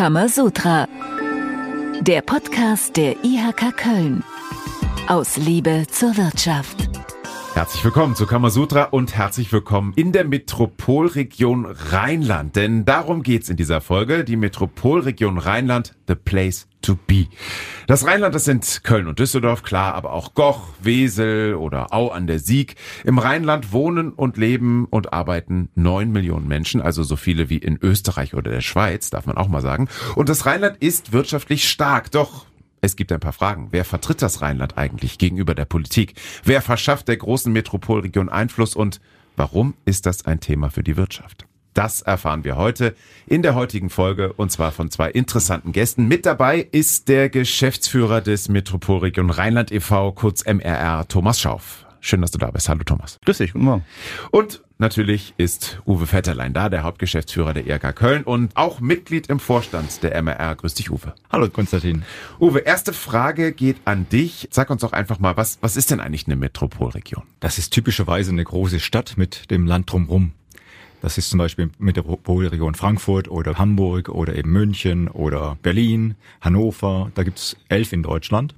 Kamasutra. Der Podcast der IHK Köln. Aus Liebe zur Wirtschaft. Herzlich willkommen zu Kamasutra und herzlich willkommen in der Metropolregion Rheinland. Denn darum geht's in dieser Folge. Die Metropolregion Rheinland, the place to be. Das Rheinland, das sind Köln und Düsseldorf, klar, aber auch Goch, Wesel oder Au an der Sieg. Im Rheinland wohnen und leben und arbeiten neun Millionen Menschen, also so viele wie in Österreich oder der Schweiz, darf man auch mal sagen. Und das Rheinland ist wirtschaftlich stark, doch es gibt ein paar Fragen. Wer vertritt das Rheinland eigentlich gegenüber der Politik? Wer verschafft der großen Metropolregion Einfluss und warum ist das ein Thema für die Wirtschaft? Das erfahren wir heute in der heutigen Folge und zwar von zwei interessanten Gästen. Mit dabei ist der Geschäftsführer des Metropolregion Rheinland e.V., kurz MRR, Thomas Schauf. Schön, dass du da bist. Hallo Thomas. Grüß dich, guten Morgen. Und natürlich ist Uwe Vetterlein da, der Hauptgeschäftsführer der IRK Köln und auch Mitglied im Vorstand der MRR. Grüß dich, Uwe. Hallo Konstantin. Uwe, erste Frage geht an dich. Sag uns doch einfach mal, was, was ist denn eigentlich eine Metropolregion? Das ist typischerweise eine große Stadt mit dem Land drumherum. Das ist zum Beispiel Metropolregion Frankfurt oder Hamburg oder eben München oder Berlin, Hannover. Da gibt's elf in Deutschland.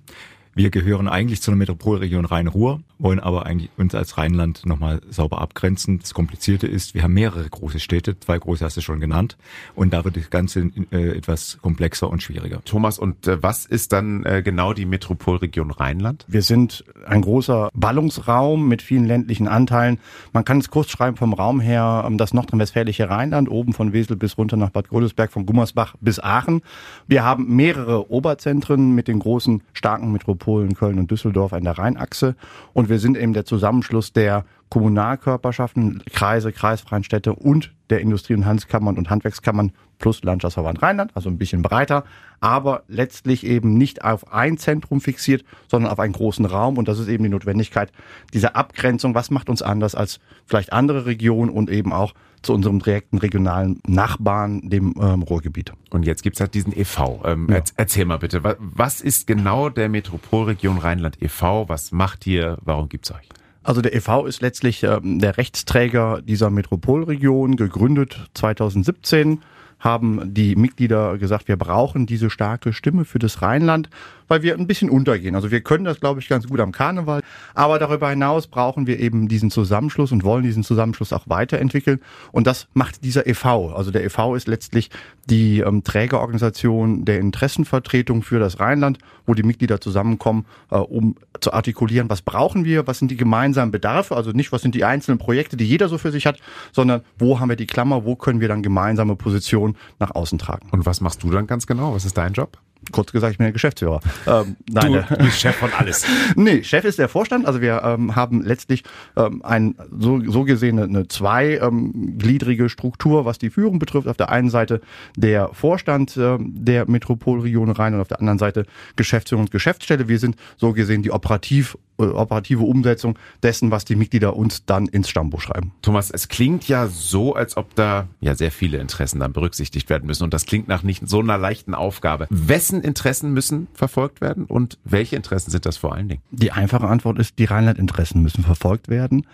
Wir gehören eigentlich zu einer Metropolregion Rhein-Ruhr, wollen aber eigentlich uns als Rheinland nochmal sauber abgrenzen. Das Komplizierte ist, wir haben mehrere große Städte, zwei große hast du schon genannt, und da wird das Ganze äh, etwas komplexer und schwieriger. Thomas, und äh, was ist dann äh, genau die Metropolregion Rheinland? Wir sind ein großer Ballungsraum mit vielen ländlichen Anteilen. Man kann es kurz schreiben vom Raum her, ähm, das nordrhein-westfälische Rheinland, oben von Wesel bis runter nach Bad Godesberg, von Gummersbach bis Aachen. Wir haben mehrere Oberzentren mit den großen, starken Metropolen Köln und Düsseldorf an der Rheinachse und wir sind eben der Zusammenschluss der Kommunalkörperschaften, Kreise, kreisfreien Städte und der Industrie- und Handelskammern und Handwerkskammern plus Landschaftsverband Rheinland, also ein bisschen breiter, aber letztlich eben nicht auf ein Zentrum fixiert, sondern auf einen großen Raum. Und das ist eben die Notwendigkeit dieser Abgrenzung. Was macht uns anders als vielleicht andere Regionen und eben auch zu unserem direkten regionalen Nachbarn, dem ähm, Ruhrgebiet. Und jetzt gibt's halt diesen e.V. Ähm, ja. Erzähl mal bitte, was ist genau der Metropolregion Rheinland e.V.? Was macht ihr? Warum gibt's euch? Also der e.V. ist letztlich ähm, der Rechtsträger dieser Metropolregion, gegründet 2017 haben die Mitglieder gesagt, wir brauchen diese starke Stimme für das Rheinland, weil wir ein bisschen untergehen. Also wir können das, glaube ich, ganz gut am Karneval, aber darüber hinaus brauchen wir eben diesen Zusammenschluss und wollen diesen Zusammenschluss auch weiterentwickeln. Und das macht dieser e.V. Also der e.V. ist letztlich die ähm, Trägerorganisation der Interessenvertretung für das Rheinland, wo die Mitglieder zusammenkommen, äh, um zu artikulieren, was brauchen wir, was sind die gemeinsamen Bedarfe, also nicht, was sind die einzelnen Projekte, die jeder so für sich hat, sondern wo haben wir die Klammer, wo können wir dann gemeinsame Positionen nach außen tragen. Und was machst du dann ganz genau? Was ist dein Job? Kurz gesagt, ich bin der Geschäftsführer. Ähm, nein, du, du bist Chef von alles. nee, Chef ist der Vorstand. Also wir ähm, haben letztlich ähm, ein so, so gesehen eine, zweigliedrige ähm, Struktur, was die Führung betrifft. Auf der einen Seite der Vorstand äh, der Metropolregion Rhein und auf der anderen Seite Geschäftsführung und Geschäftsstelle. Wir sind so gesehen die operativ operative Umsetzung dessen, was die Mitglieder uns dann ins Stammbuch schreiben. Thomas, es klingt ja so, als ob da ja sehr viele Interessen dann berücksichtigt werden müssen und das klingt nach nicht so einer leichten Aufgabe. Wessen Interessen müssen verfolgt werden und welche Interessen sind das vor allen Dingen? Die einfache Antwort ist, die Rheinland-Interessen müssen verfolgt werden.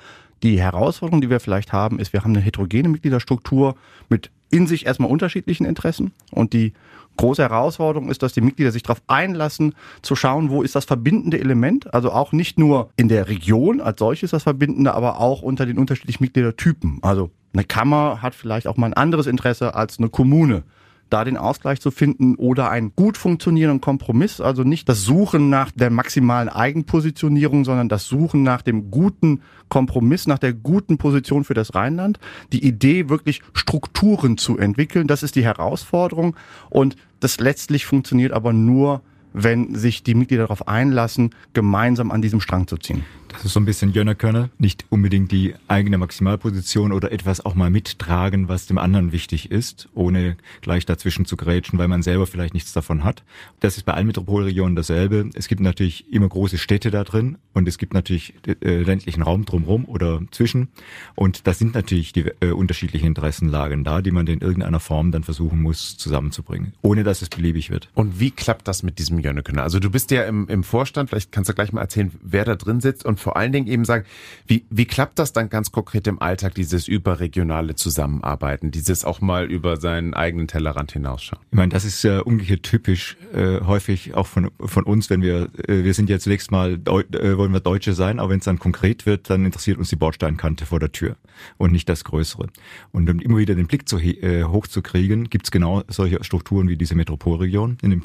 Die Herausforderung, die wir vielleicht haben, ist, wir haben eine heterogene Mitgliederstruktur mit in sich erstmal unterschiedlichen Interessen und die große Herausforderung ist, dass die Mitglieder sich darauf einlassen, zu schauen, wo ist das verbindende Element. Also auch nicht nur in der Region als solches das Verbindende, aber auch unter den unterschiedlichen Mitgliedertypen. Also eine Kammer hat vielleicht auch mal ein anderes Interesse als eine Kommune da den Ausgleich zu finden oder einen gut funktionierenden Kompromiss, also nicht das Suchen nach der maximalen Eigenpositionierung, sondern das Suchen nach dem guten Kompromiss, nach der guten Position für das Rheinland. Die Idee, wirklich Strukturen zu entwickeln, das ist die Herausforderung und das letztlich funktioniert aber nur, wenn sich die Mitglieder darauf einlassen, gemeinsam an diesem Strang zu ziehen. Das ist so ein bisschen Jönnerkönne, nicht unbedingt die eigene Maximalposition oder etwas auch mal mittragen, was dem anderen wichtig ist, ohne gleich dazwischen zu grätschen, weil man selber vielleicht nichts davon hat. Das ist bei allen Metropolregionen dasselbe. Es gibt natürlich immer große Städte da drin und es gibt natürlich äh, ländlichen Raum drumherum oder zwischen. Und das sind natürlich die äh, unterschiedlichen Interessenlagen da, die man in irgendeiner Form dann versuchen muss zusammenzubringen, ohne dass es beliebig wird. Und wie klappt das mit diesem Jönneken. Also du bist ja im, im Vorstand, vielleicht kannst du gleich mal erzählen, wer da drin sitzt und vor allen Dingen eben sagen, wie, wie klappt das dann ganz konkret im Alltag, dieses überregionale Zusammenarbeiten, dieses auch mal über seinen eigenen Tellerrand hinausschauen? Ich meine, das ist ja umgekehrt typisch, äh, häufig auch von, von uns, wenn wir, äh, wir sind ja zunächst mal, Deu äh, wollen wir Deutsche sein, aber wenn es dann konkret wird, dann interessiert uns die Bordsteinkante vor der Tür und nicht das Größere. Und um immer wieder den Blick zu, äh, hochzukriegen, gibt's genau solche Strukturen wie diese Metropolregion. In dem,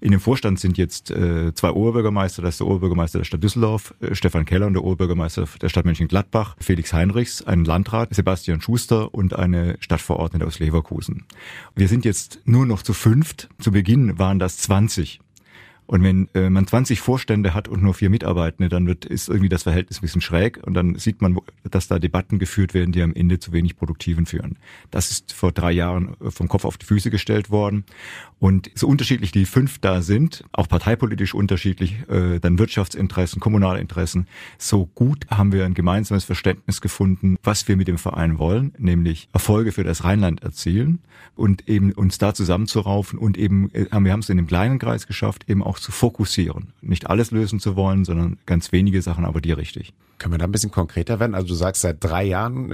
in dem Vorstand sind jetzt äh, zwei Oberbürgermeister, das ist der Oberbürgermeister der Stadt Düsseldorf, äh, Stefan Keller und der Oberbürgermeister der Stadt Mönchengladbach, Felix Heinrichs, ein Landrat, Sebastian Schuster und eine Stadtverordnete aus Leverkusen. Wir sind jetzt nur noch zu fünft. Zu Beginn waren das 20. Und wenn äh, man 20 Vorstände hat und nur vier Mitarbeitende, dann wird ist irgendwie das Verhältnis ein bisschen schräg und dann sieht man, dass da Debatten geführt werden, die am Ende zu wenig Produktiven führen. Das ist vor drei Jahren äh, vom Kopf auf die Füße gestellt worden. Und so unterschiedlich die fünf da sind, auch parteipolitisch unterschiedlich, äh, dann Wirtschaftsinteressen, kommunale Interessen, so gut haben wir ein gemeinsames Verständnis gefunden, was wir mit dem Verein wollen, nämlich Erfolge für das Rheinland erzielen und eben uns da zusammenzuraufen und eben, äh, wir haben es in dem kleinen Kreis geschafft, eben auch auch zu fokussieren. Nicht alles lösen zu wollen, sondern ganz wenige Sachen, aber die richtig. Können wir da ein bisschen konkreter werden? Also du sagst seit drei Jahren,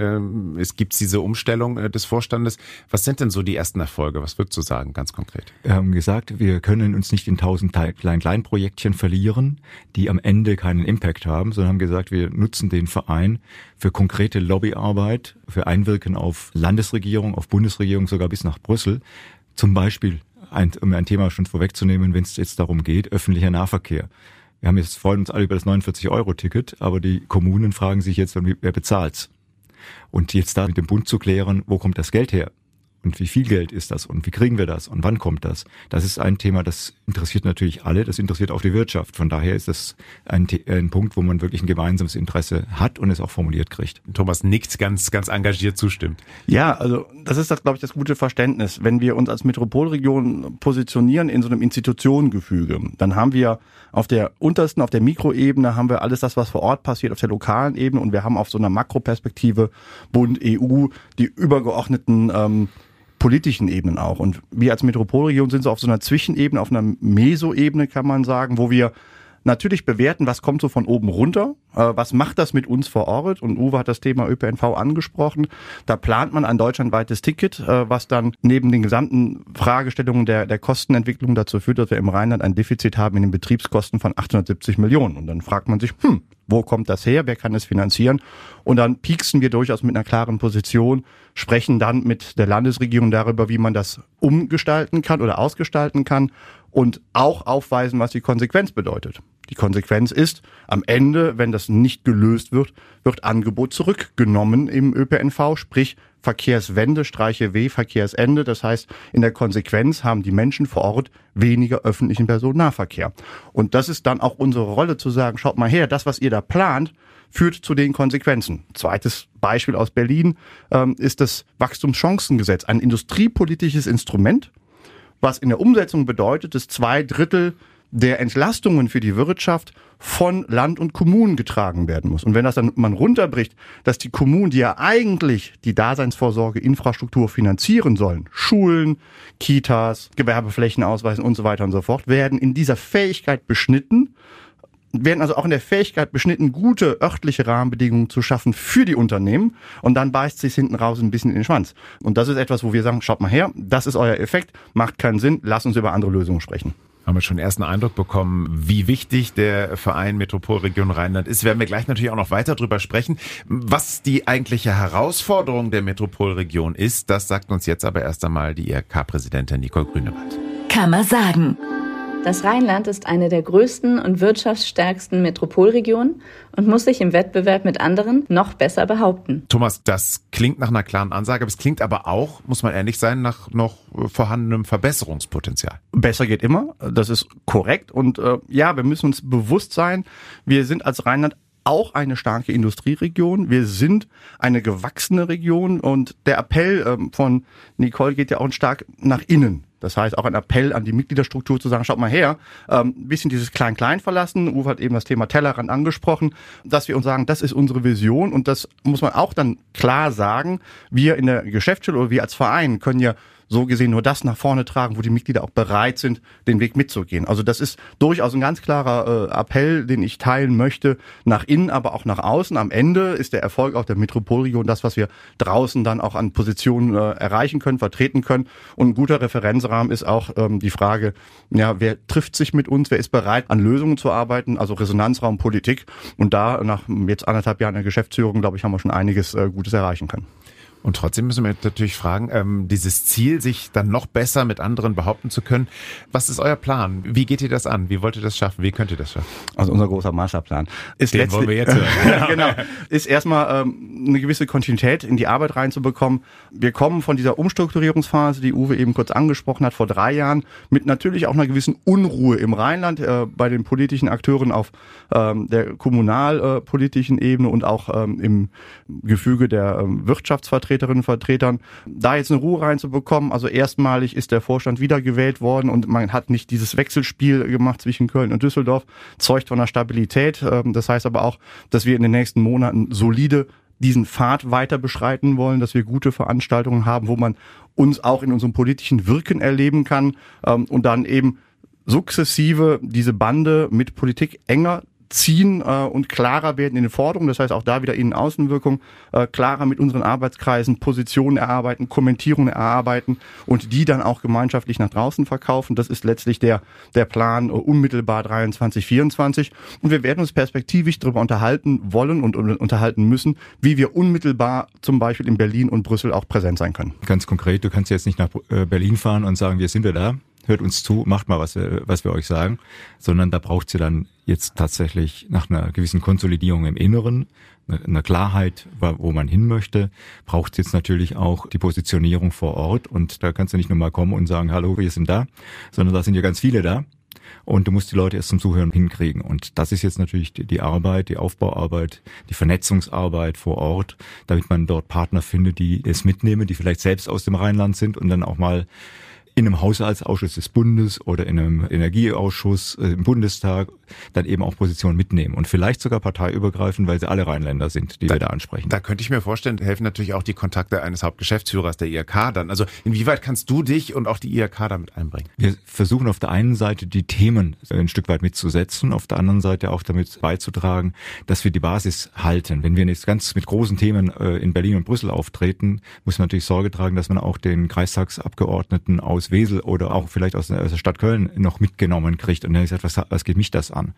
äh, es gibt diese Umstellung äh, des Vorstandes. Was sind denn so die ersten Erfolge? Was würdest du sagen, ganz konkret? Wir haben gesagt, wir können uns nicht in tausend Klein-Klein-Projektchen verlieren, die am Ende keinen Impact haben, sondern haben gesagt, wir nutzen den Verein für konkrete Lobbyarbeit, für Einwirken auf Landesregierung, auf Bundesregierung, sogar bis nach Brüssel. Zum Beispiel ein, um ein Thema schon vorwegzunehmen, wenn es jetzt darum geht, öffentlicher Nahverkehr. Wir haben jetzt freuen uns alle über das 49-Euro-Ticket, aber die Kommunen fragen sich jetzt, wer bezahlt's? Und jetzt da mit dem Bund zu klären, wo kommt das Geld her? Und wie viel Geld ist das? Und wie kriegen wir das? Und wann kommt das? Das ist ein Thema, das interessiert natürlich alle. Das interessiert auch die Wirtschaft. Von daher ist das ein, ein Punkt, wo man wirklich ein gemeinsames Interesse hat und es auch formuliert kriegt. Thomas nickt ganz, ganz engagiert zustimmt. Ja, also das ist das, glaube ich, das gute Verständnis. Wenn wir uns als Metropolregion positionieren in so einem Institutionengefüge, dann haben wir auf der untersten, auf der Mikroebene haben wir alles das, was vor Ort passiert, auf der lokalen Ebene und wir haben auf so einer Makroperspektive Bund, EU, die übergeordneten ähm, politischen Ebenen auch. Und wir als Metropolregion sind so auf so einer Zwischenebene, auf einer Mesoebene kann man sagen, wo wir natürlich bewerten, was kommt so von oben runter, äh, was macht das mit uns vor Ort und Uwe hat das Thema ÖPNV angesprochen. Da plant man ein deutschlandweites Ticket, äh, was dann neben den gesamten Fragestellungen der, der Kostenentwicklung dazu führt, dass wir im Rheinland ein Defizit haben in den Betriebskosten von 870 Millionen. Und dann fragt man sich, hm, wo kommt das her? Wer kann es finanzieren? Und dann pieksen wir durchaus mit einer klaren Position, sprechen dann mit der Landesregierung darüber, wie man das umgestalten kann oder ausgestalten kann und auch aufweisen, was die Konsequenz bedeutet. Die Konsequenz ist, am Ende, wenn das nicht gelöst wird, wird Angebot zurückgenommen im ÖPNV, sprich Verkehrswende, Streiche W, Verkehrsende. Das heißt, in der Konsequenz haben die Menschen vor Ort weniger öffentlichen Personennahverkehr. Und das ist dann auch unsere Rolle zu sagen, schaut mal her, das, was ihr da plant, führt zu den Konsequenzen. Zweites Beispiel aus Berlin ähm, ist das Wachstumschancengesetz, ein industriepolitisches Instrument, was in der Umsetzung bedeutet, dass zwei Drittel der Entlastungen für die Wirtschaft von Land und Kommunen getragen werden muss. Und wenn das dann man runterbricht, dass die Kommunen, die ja eigentlich die Daseinsvorsorge, Infrastruktur finanzieren sollen, Schulen, Kitas, Gewerbeflächen ausweisen und so weiter und so fort, werden in dieser Fähigkeit beschnitten, werden also auch in der Fähigkeit beschnitten, gute örtliche Rahmenbedingungen zu schaffen für die Unternehmen und dann beißt sich hinten raus ein bisschen in den Schwanz. Und das ist etwas, wo wir sagen, schaut mal her, das ist euer Effekt, macht keinen Sinn, lasst uns über andere Lösungen sprechen haben wir schon ersten Eindruck bekommen, wie wichtig der Verein Metropolregion Rheinland ist. Werden wir gleich natürlich auch noch weiter drüber sprechen. Was die eigentliche Herausforderung der Metropolregion ist, das sagt uns jetzt aber erst einmal die IRK-Präsidentin Nicole Grünewald. Kann man sagen. Das Rheinland ist eine der größten und wirtschaftsstärksten Metropolregionen und muss sich im Wettbewerb mit anderen noch besser behaupten. Thomas, das klingt nach einer klaren Ansage, aber es klingt aber auch, muss man ehrlich sein, nach noch vorhandenem Verbesserungspotenzial. Besser geht immer, das ist korrekt und äh, ja, wir müssen uns bewusst sein, wir sind als Rheinland auch eine starke Industrieregion. Wir sind eine gewachsene Region und der Appell ähm, von Nicole geht ja auch stark nach innen. Das heißt, auch ein Appell an die Mitgliederstruktur zu sagen, schaut mal her, ähm, bisschen dieses Klein-Klein verlassen. Uwe hat eben das Thema Tellerrand angesprochen, dass wir uns sagen, das ist unsere Vision und das muss man auch dann klar sagen. Wir in der Geschäftsstelle oder wir als Verein können ja so gesehen nur das nach vorne tragen, wo die Mitglieder auch bereit sind, den Weg mitzugehen. Also das ist durchaus ein ganz klarer äh, Appell, den ich teilen möchte, nach innen, aber auch nach außen. Am Ende ist der Erfolg auch der Metropolregion das, was wir draußen dann auch an Positionen äh, erreichen können, vertreten können. Und ein guter Referenzrahmen ist auch ähm, die Frage, ja, wer trifft sich mit uns, wer ist bereit, an Lösungen zu arbeiten, also Resonanzraum Politik. Und da nach jetzt anderthalb Jahren der Geschäftsführung, glaube ich, haben wir schon einiges äh, Gutes erreichen können. Und trotzdem müssen wir natürlich fragen, ähm, dieses Ziel, sich dann noch besser mit anderen behaupten zu können, was ist euer Plan? Wie geht ihr das an? Wie wollt ihr das schaffen? Wie könnt ihr das schaffen? Also unser großer Marshallplan ist Den wollen wir jetzt hören. genau. Ist erstmal ähm, eine gewisse Kontinuität in die Arbeit reinzubekommen. Wir kommen von dieser Umstrukturierungsphase, die Uwe eben kurz angesprochen hat, vor drei Jahren, mit natürlich auch einer gewissen Unruhe im Rheinland, äh, bei den politischen Akteuren auf ähm, der kommunalpolitischen äh, Ebene und auch ähm, im Gefüge der ähm, Wirtschaftsvertreter Vertreterinnen und Vertretern, da jetzt eine Ruhe reinzubekommen. Also erstmalig ist der Vorstand wiedergewählt worden und man hat nicht dieses Wechselspiel gemacht zwischen Köln und Düsseldorf, zeugt von der Stabilität. Ähm, das heißt aber auch, dass wir in den nächsten Monaten solide diesen Pfad weiter beschreiten wollen, dass wir gute Veranstaltungen haben, wo man uns auch in unserem politischen Wirken erleben kann ähm, und dann eben sukzessive diese Bande mit Politik enger ziehen äh, und klarer werden in den Forderungen. Das heißt auch da wieder Innen-Außenwirkung, äh, klarer mit unseren Arbeitskreisen Positionen erarbeiten, Kommentierungen erarbeiten und die dann auch gemeinschaftlich nach draußen verkaufen. Das ist letztlich der, der Plan äh, unmittelbar 23, 24. Und wir werden uns perspektivisch darüber unterhalten wollen und, und unterhalten müssen, wie wir unmittelbar zum Beispiel in Berlin und Brüssel auch präsent sein können. Ganz konkret, du kannst jetzt nicht nach äh, Berlin fahren und sagen, wir sind wir da hört uns zu, macht mal, was wir, was wir euch sagen, sondern da braucht sie dann jetzt tatsächlich nach einer gewissen Konsolidierung im Inneren, einer Klarheit, wo man hin möchte, braucht jetzt natürlich auch die Positionierung vor Ort. Und da kannst du nicht nur mal kommen und sagen, hallo, wir sind da, sondern da sind ja ganz viele da. Und du musst die Leute erst zum Zuhören hinkriegen. Und das ist jetzt natürlich die, die, Arbeit, die Aufbauarbeit, die Vernetzungsarbeit vor Ort, damit man dort Partner findet, die es mitnehmen, die vielleicht selbst aus dem Rheinland sind und dann auch mal in einem Haushaltsausschuss des Bundes oder in einem Energieausschuss äh, im Bundestag dann eben auch Positionen mitnehmen und vielleicht sogar parteiübergreifend, weil sie alle Rheinländer sind, die da, wir da ansprechen. Da könnte ich mir vorstellen, helfen natürlich auch die Kontakte eines Hauptgeschäftsführers der IRK dann. Also inwieweit kannst du dich und auch die IRK damit einbringen? Wir versuchen auf der einen Seite die Themen ein Stück weit mitzusetzen, auf der anderen Seite auch damit beizutragen, dass wir die Basis halten. Wenn wir jetzt ganz mit großen Themen äh, in Berlin und Brüssel auftreten, muss man natürlich Sorge tragen, dass man auch den Kreistagsabgeordneten aus aus Wesel oder auch vielleicht aus der Stadt Köln noch mitgenommen kriegt. Und dann gesagt, was, was geht mich das an?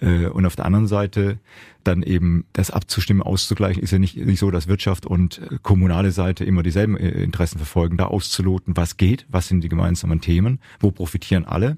Äh, und auf der anderen Seite dann eben das abzustimmen, auszugleichen, ist ja nicht, nicht so, dass Wirtschaft und kommunale Seite immer dieselben äh, Interessen verfolgen, da auszuloten, was geht, was sind die gemeinsamen Themen, wo profitieren alle,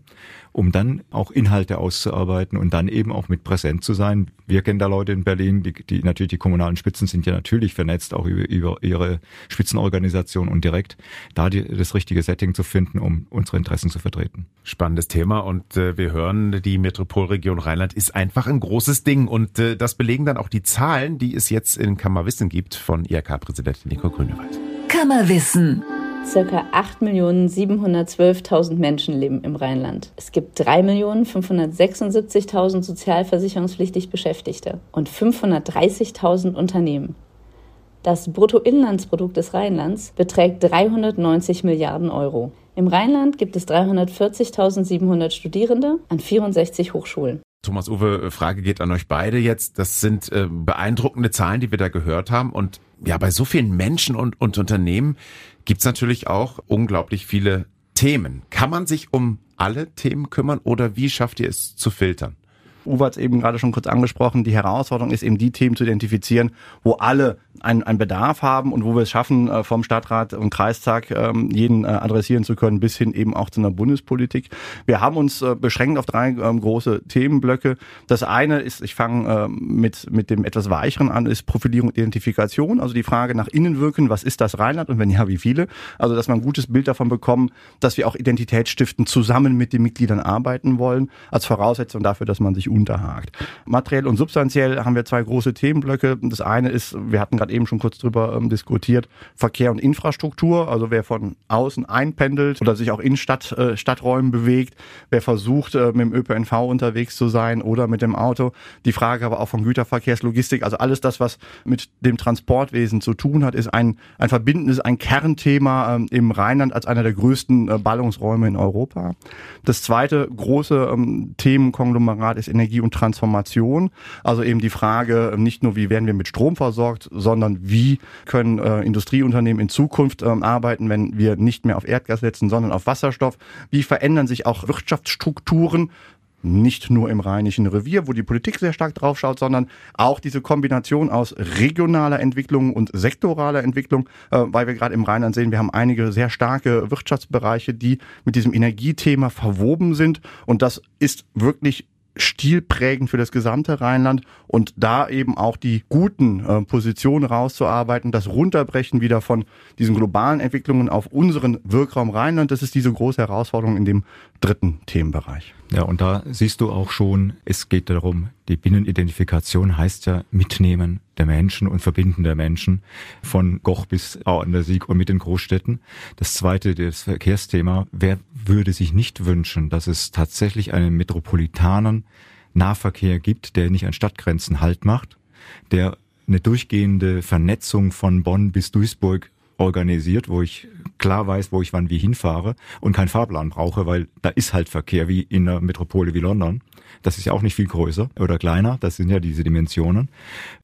um dann auch Inhalte auszuarbeiten und dann eben auch mit präsent zu sein. Wir kennen da Leute in Berlin, die, die natürlich die kommunalen Spitzen sind ja natürlich vernetzt, auch über, über ihre Spitzenorganisation und direkt da die, das richtige Setting zu finden, um unsere Interessen zu vertreten. Spannendes Thema und äh, wir hören, die Metropolregion Rheinland ist einfach ein großes Ding und äh, das belegen dann auch die Zahlen, die es jetzt in Kammerwissen gibt von IRK-Präsidentin Nico Grünewald. Kammerwissen. Circa 8.712.000 Menschen leben im Rheinland. Es gibt 3.576.000 sozialversicherungspflichtig Beschäftigte und 530.000 Unternehmen. Das Bruttoinlandsprodukt des Rheinlands beträgt 390 Milliarden Euro. Im Rheinland gibt es 340.700 Studierende an 64 Hochschulen. Thomas Uwe, Frage geht an euch beide jetzt. Das sind äh, beeindruckende Zahlen, die wir da gehört haben. Und ja, bei so vielen Menschen und, und Unternehmen gibt's natürlich auch unglaublich viele Themen. Kann man sich um alle Themen kümmern oder wie schafft ihr es zu filtern? Uwe hat es eben gerade schon kurz angesprochen, die Herausforderung ist eben die Themen zu identifizieren, wo alle einen, einen Bedarf haben und wo wir es schaffen, äh, vom Stadtrat und Kreistag ähm, jeden äh, adressieren zu können, bis hin eben auch zu einer Bundespolitik. Wir haben uns äh, beschränkt auf drei ähm, große Themenblöcke. Das eine ist, ich fange mit, mit dem etwas weicheren an, ist Profilierung und Identifikation, also die Frage nach innen wirken, was ist das Rheinland und wenn ja, wie viele? Also, dass man ein gutes Bild davon bekommen, dass wir auch Identität stiften, zusammen mit den Mitgliedern arbeiten wollen, als Voraussetzung dafür, dass man sich unterhakt. Materiell und substanziell haben wir zwei große Themenblöcke. Das eine ist, wir hatten gerade eben schon kurz drüber ähm, diskutiert, Verkehr und Infrastruktur. Also wer von außen einpendelt oder sich auch in Stadt, äh, Stadträumen bewegt, wer versucht, äh, mit dem ÖPNV unterwegs zu sein oder mit dem Auto. Die Frage aber auch von Güterverkehrslogistik, also alles das, was mit dem Transportwesen zu tun hat, ist ein, ein verbindendes, ein Kernthema ähm, im Rheinland als einer der größten äh, Ballungsräume in Europa. Das zweite große ähm, Themenkonglomerat ist Energie und Transformation. Also eben die Frage, ähm, nicht nur, wie werden wir mit Strom versorgt, sondern wie können äh, Industrieunternehmen in Zukunft ähm, arbeiten, wenn wir nicht mehr auf Erdgas setzen, sondern auf Wasserstoff. Wie verändern sich auch Wirtschaftsstrukturen? nicht nur im Rheinischen Revier, wo die Politik sehr stark drauf schaut, sondern auch diese Kombination aus regionaler Entwicklung und sektoraler Entwicklung, äh, weil wir gerade im Rheinland sehen, wir haben einige sehr starke Wirtschaftsbereiche, die mit diesem Energiethema verwoben sind und das ist wirklich stilprägend für das gesamte Rheinland und da eben auch die guten äh, Positionen rauszuarbeiten, das Runterbrechen wieder von diesen globalen Entwicklungen auf unseren Wirkraum Rheinland, das ist diese große Herausforderung in dem dritten Themenbereich. Ja, und da siehst du auch schon, es geht darum, die Binnenidentifikation heißt ja Mitnehmen der Menschen und Verbinden der Menschen von Goch bis an der Sieg und mit den Großstädten. Das zweite, das Verkehrsthema. Wer würde sich nicht wünschen, dass es tatsächlich einen metropolitanen Nahverkehr gibt, der nicht an Stadtgrenzen Halt macht, der eine durchgehende Vernetzung von Bonn bis Duisburg organisiert, wo ich klar weiß, wo ich wann wie hinfahre und keinen Fahrplan brauche, weil da ist halt Verkehr wie in einer Metropole wie London. Das ist ja auch nicht viel größer oder kleiner. Das sind ja diese Dimensionen.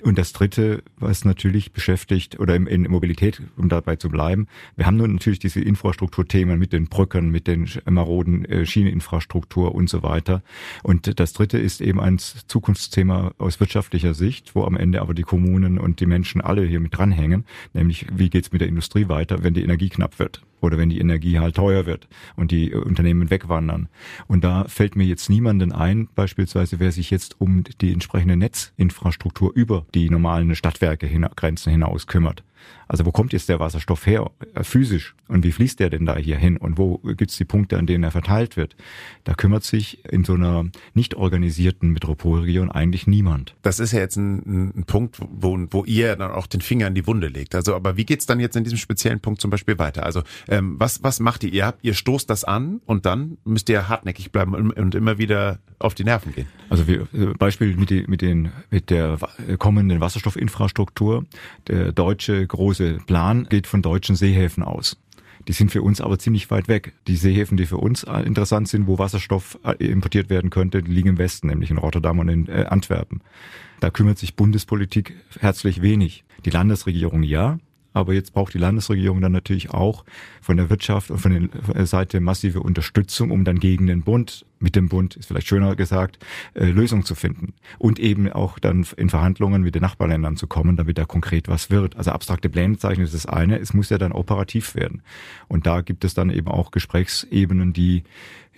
Und das Dritte, was natürlich beschäftigt oder in, in Mobilität, um dabei zu bleiben, wir haben nun natürlich diese Infrastrukturthemen mit den Brücken, mit den maroden äh, Schieneninfrastruktur und so weiter. Und das Dritte ist eben ein Zukunftsthema aus wirtschaftlicher Sicht, wo am Ende aber die Kommunen und die Menschen alle hier mit dranhängen, nämlich wie geht's mit der Industrie weiter, wenn die Energie knapp wird oder wenn die Energie halt teuer wird und die Unternehmen wegwandern. Und da fällt mir jetzt niemanden ein, beispielsweise wer sich jetzt um die entsprechende Netzinfrastruktur über die normalen Stadtwerke hin, Grenzen hinaus kümmert. Also wo kommt jetzt der Wasserstoff her, äh, physisch? Und wie fließt der denn da hier hin? Und wo gibt's die Punkte, an denen er verteilt wird? Da kümmert sich in so einer nicht organisierten Metropolregion eigentlich niemand. Das ist ja jetzt ein, ein Punkt, wo, wo ihr dann auch den Finger in die Wunde legt. Also, aber wie geht's dann jetzt in diesem speziellen Punkt zum Beispiel weiter? Also, ähm, was, was macht ihr? Ihr habt, ihr stoßt das an und dann müsst ihr hartnäckig bleiben und immer wieder auf die Nerven gehen. Also wir, äh, Beispiel mit, die, mit, den, mit der kommenden Wasserstoffinfrastruktur. Der deutsche große Plan geht von deutschen Seehäfen aus. Die sind für uns aber ziemlich weit weg. Die Seehäfen, die für uns interessant sind, wo Wasserstoff äh, importiert werden könnte, liegen im Westen, nämlich in Rotterdam und in äh, Antwerpen. Da kümmert sich Bundespolitik herzlich wenig. Die Landesregierung ja, aber jetzt braucht die Landesregierung dann natürlich auch von der Wirtschaft und von der Seite massive Unterstützung, um dann gegen den Bund, mit dem Bund, ist vielleicht schöner gesagt, äh, Lösungen zu finden. Und eben auch dann in Verhandlungen mit den Nachbarländern zu kommen, damit da konkret was wird. Also abstrakte Pläne zeichnen ist das eine, es muss ja dann operativ werden. Und da gibt es dann eben auch Gesprächsebenen, die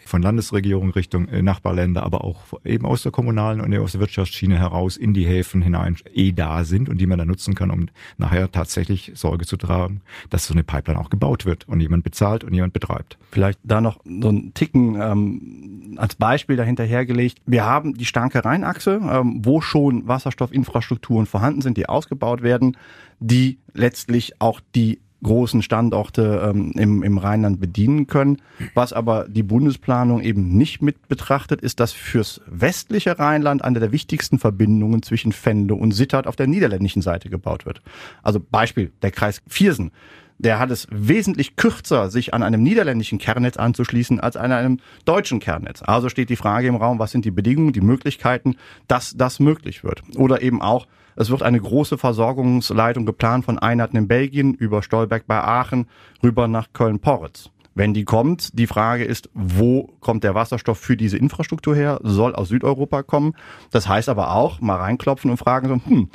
von Landesregierung Richtung äh, Nachbarländer, aber auch eben aus der kommunalen und aus der Wirtschaftsschiene heraus in die Häfen hinein eh da sind und die man dann nutzen kann, um nachher tatsächlich Sorge zu tragen, dass so eine Pipeline auch gebaut wird und jemand bezahlt und jemand betreibt. Vielleicht da noch so ein Ticken ähm, als Beispiel dahinter hergelegt. Wir haben die starke Rheinachse, ähm, wo schon Wasserstoffinfrastrukturen vorhanden sind, die ausgebaut werden, die letztlich auch die großen Standorte ähm, im, im Rheinland bedienen können. Was aber die Bundesplanung eben nicht mit betrachtet, ist, dass fürs westliche Rheinland eine der wichtigsten Verbindungen zwischen Venlo und Sittard auf der niederländischen Seite gebaut wird. Also Beispiel, der Kreis Viersen. Der hat es wesentlich kürzer, sich an einem niederländischen Kernnetz anzuschließen, als an einem deutschen Kernnetz. Also steht die Frage im Raum, was sind die Bedingungen, die Möglichkeiten, dass das möglich wird. Oder eben auch, es wird eine große Versorgungsleitung geplant von Einheiten in Belgien über Stolberg bei Aachen rüber nach Köln-Porritz. Wenn die kommt, die Frage ist, wo kommt der Wasserstoff für diese Infrastruktur her? Soll aus Südeuropa kommen. Das heißt aber auch, mal reinklopfen und fragen so, hm,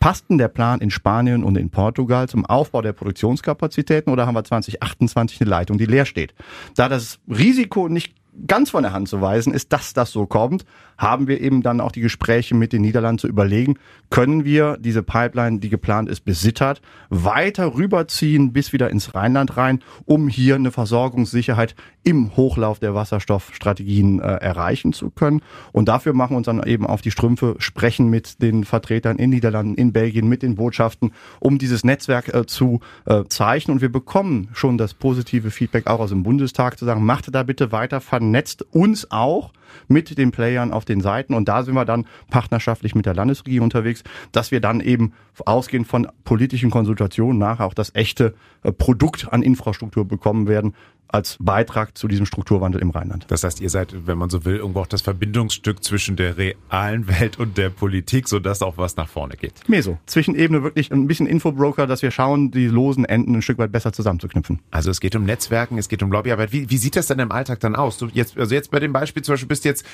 passt denn der Plan in Spanien und in Portugal zum Aufbau der Produktionskapazitäten oder haben wir 2028 eine Leitung, die leer steht? Da das Risiko nicht ganz von der Hand zu weisen ist, dass das so kommt, haben wir eben dann auch die Gespräche mit den Niederlanden zu überlegen, können wir diese Pipeline, die geplant ist, bis Sittard, weiter rüberziehen bis wieder ins Rheinland rein, um hier eine Versorgungssicherheit im Hochlauf der Wasserstoffstrategien äh, erreichen zu können. Und dafür machen wir uns dann eben auf die Strümpfe, sprechen mit den Vertretern in Niederlanden, in Belgien, mit den Botschaften, um dieses Netzwerk äh, zu äh, zeichnen. Und wir bekommen schon das positive Feedback auch aus dem Bundestag zu sagen, macht da bitte weiter, vernetzt uns auch mit den Playern auf den Seiten. Und da sind wir dann partnerschaftlich mit der Landesregierung unterwegs, dass wir dann eben ausgehend von politischen Konsultationen nachher auch das echte äh, Produkt an Infrastruktur bekommen werden, als Beitrag zu diesem Strukturwandel im Rheinland. Das heißt, ihr seid, wenn man so will, irgendwo auch das Verbindungsstück zwischen der realen Welt und der Politik, sodass auch was nach vorne geht. Mehr so. Zwischenebene wirklich ein bisschen Infobroker, dass wir schauen, die losen Enden ein Stück weit besser zusammenzuknüpfen. Also es geht um Netzwerken, es geht um Lobbyarbeit. Wie, wie sieht das denn im Alltag dann aus? Du jetzt, also jetzt bei dem Beispiel zum Beispiel bist du jetzt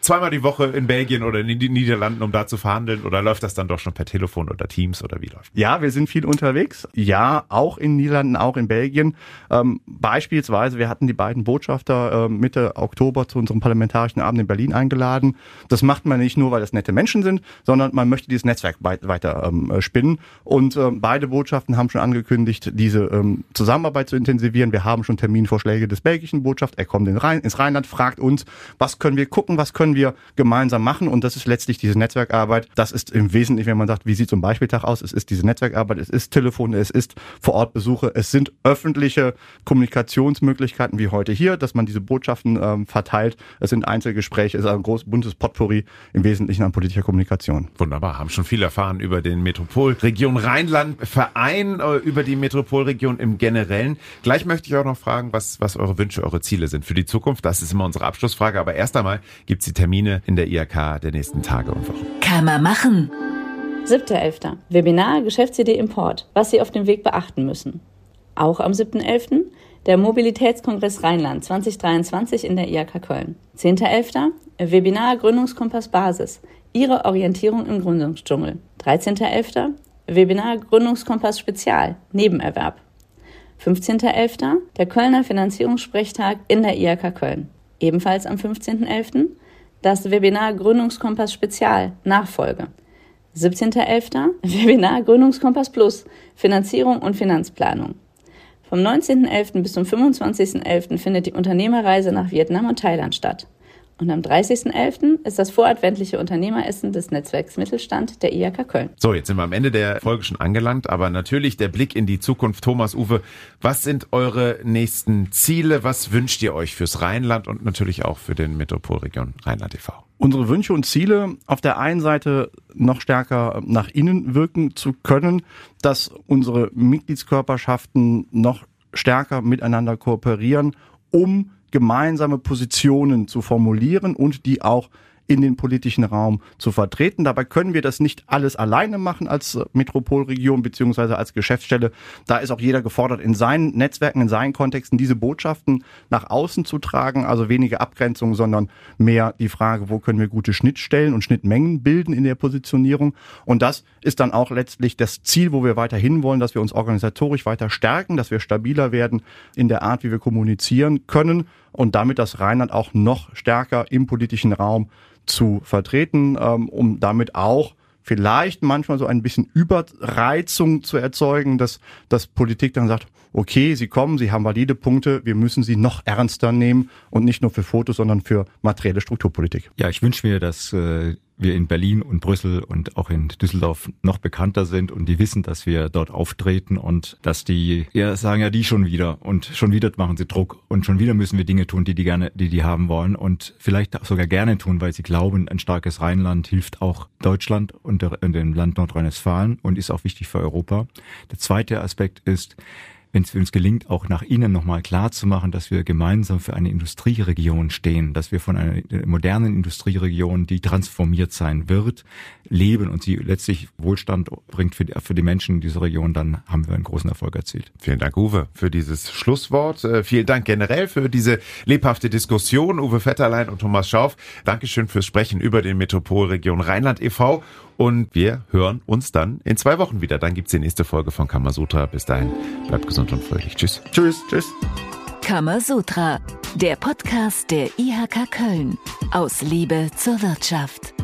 zweimal die Woche in Belgien oder in den Niederlanden, um da zu verhandeln? Oder läuft das dann doch schon per Telefon oder Teams oder wie läuft? Ja, wir sind viel unterwegs. Ja, auch in Niederlanden, auch in Belgien. Ähm, beispielsweise, wir hatten die beiden Botschafter äh, Mitte Oktober zu unserem parlamentarischen Abend in Berlin eingeladen. Das macht man nicht nur, weil das nette Menschen sind, sondern man möchte dieses Netzwerk weiter ähm, äh, spinnen. Und äh, beide Botschaften haben schon angekündigt, diese ähm, Zusammenarbeit zu intensivieren. Wir haben schon Terminvorschläge des belgischen Botschafts. Er kommt in Rhein, ins Rheinland, fragt uns, was können wir gucken, was können wir gemeinsam machen. Und das ist letztlich diese Netzwerkarbeit. Das ist im Wesentlichen, wenn man sagt, wie sieht so ein Beispieltag aus? Es ist diese Netzwerkarbeit, es ist Telefon, es ist Vorortbesuche, es sind öffentliche Kommunikationsmöglichkeiten wie heute hier, dass man diese Botschaften ähm, verteilt. Es sind Einzelgespräche, es ist ein großes buntes Potpourri im Wesentlichen an politischer Kommunikation. Wunderbar, haben schon viel erfahren über den Metropolregion Rheinland Verein, äh, über die Metropolregion im Generellen. Gleich möchte ich auch noch fragen, was, was eure Wünsche, eure Ziele sind für die Zukunft. Das ist immer unsere Abschlussfrage. Aber erst einmal gibt es die Termine in der IHK der nächsten Tage und Wochen. Kann man machen. 7.11. Webinar Geschäftsidee Import, was Sie auf dem Weg beachten müssen. Auch am 7.11. der Mobilitätskongress Rheinland 2023 in der IHK Köln. 10.11. Webinar Gründungskompass Basis, Ihre Orientierung im Gründungsdschungel. 13.11. Webinar Gründungskompass Spezial, Nebenerwerb. 15.11. der Kölner Finanzierungssprechtag in der IHK Köln. Ebenfalls am 15.11. das Webinar Gründungskompass Spezial, Nachfolge. 17.11. Webinar Gründungskompass Plus, Finanzierung und Finanzplanung. Vom 19.11. bis zum 25.11. findet die Unternehmerreise nach Vietnam und Thailand statt. Und am 30.11. ist das voradventliche Unternehmeressen des Netzwerks Mittelstand der IHK Köln. So, jetzt sind wir am Ende der Folge schon angelangt, aber natürlich der Blick in die Zukunft. Thomas, Uwe, was sind eure nächsten Ziele? Was wünscht ihr euch fürs Rheinland und natürlich auch für den Metropolregion Rheinland e.V.? Unsere Wünsche und Ziele auf der einen Seite noch stärker nach innen wirken zu können, dass unsere Mitgliedskörperschaften noch stärker miteinander kooperieren, um gemeinsame Positionen zu formulieren und die auch in den politischen Raum zu vertreten. Dabei können wir das nicht alles alleine machen als Metropolregion beziehungsweise als Geschäftsstelle. Da ist auch jeder gefordert, in seinen Netzwerken, in seinen Kontexten diese Botschaften nach außen zu tragen. Also weniger Abgrenzung, sondern mehr die Frage, wo können wir gute Schnittstellen und Schnittmengen bilden in der Positionierung. Und das ist dann auch letztlich das Ziel, wo wir weiterhin wollen, dass wir uns organisatorisch weiter stärken, dass wir stabiler werden in der Art, wie wir kommunizieren können und damit das Rheinland auch noch stärker im politischen Raum zu vertreten, ähm, um damit auch vielleicht manchmal so ein bisschen Überreizung zu erzeugen, dass, dass Politik dann sagt, okay, Sie kommen, Sie haben valide Punkte, wir müssen Sie noch ernster nehmen und nicht nur für Fotos, sondern für materielle Strukturpolitik. Ja, ich wünsche mir, dass äh, wir in Berlin und Brüssel und auch in Düsseldorf noch bekannter sind und die wissen, dass wir dort auftreten und dass die ja sagen ja die schon wieder und schon wieder machen sie Druck und schon wieder müssen wir Dinge tun, die die gerne, die die haben wollen und vielleicht sogar gerne tun, weil sie glauben, ein starkes Rheinland hilft auch Deutschland und dem Land Nordrhein-Westfalen und ist auch wichtig für Europa. Der zweite Aspekt ist, wenn es uns gelingt, auch nach innen nochmal klar zu machen, dass wir gemeinsam für eine Industrieregion stehen, dass wir von einer modernen Industrieregion, die transformiert sein wird, leben und sie letztlich Wohlstand bringt für die, für die Menschen in dieser Region, dann haben wir einen großen Erfolg erzielt. Vielen Dank, Uwe, für dieses Schlusswort. Äh, vielen Dank generell für diese lebhafte Diskussion, Uwe Vetterlein und Thomas Schauf. Dankeschön fürs Sprechen über den Metropolregion Rheinland e.V. Und wir hören uns dann in zwei Wochen wieder. Dann gibt's die nächste Folge von Kamasutra. Bis dahin, bleibt gesund und fröhlich. Tschüss. Tschüss. Tschüss. Kamasutra, Der Podcast der IHK Köln aus Liebe zur Wirtschaft.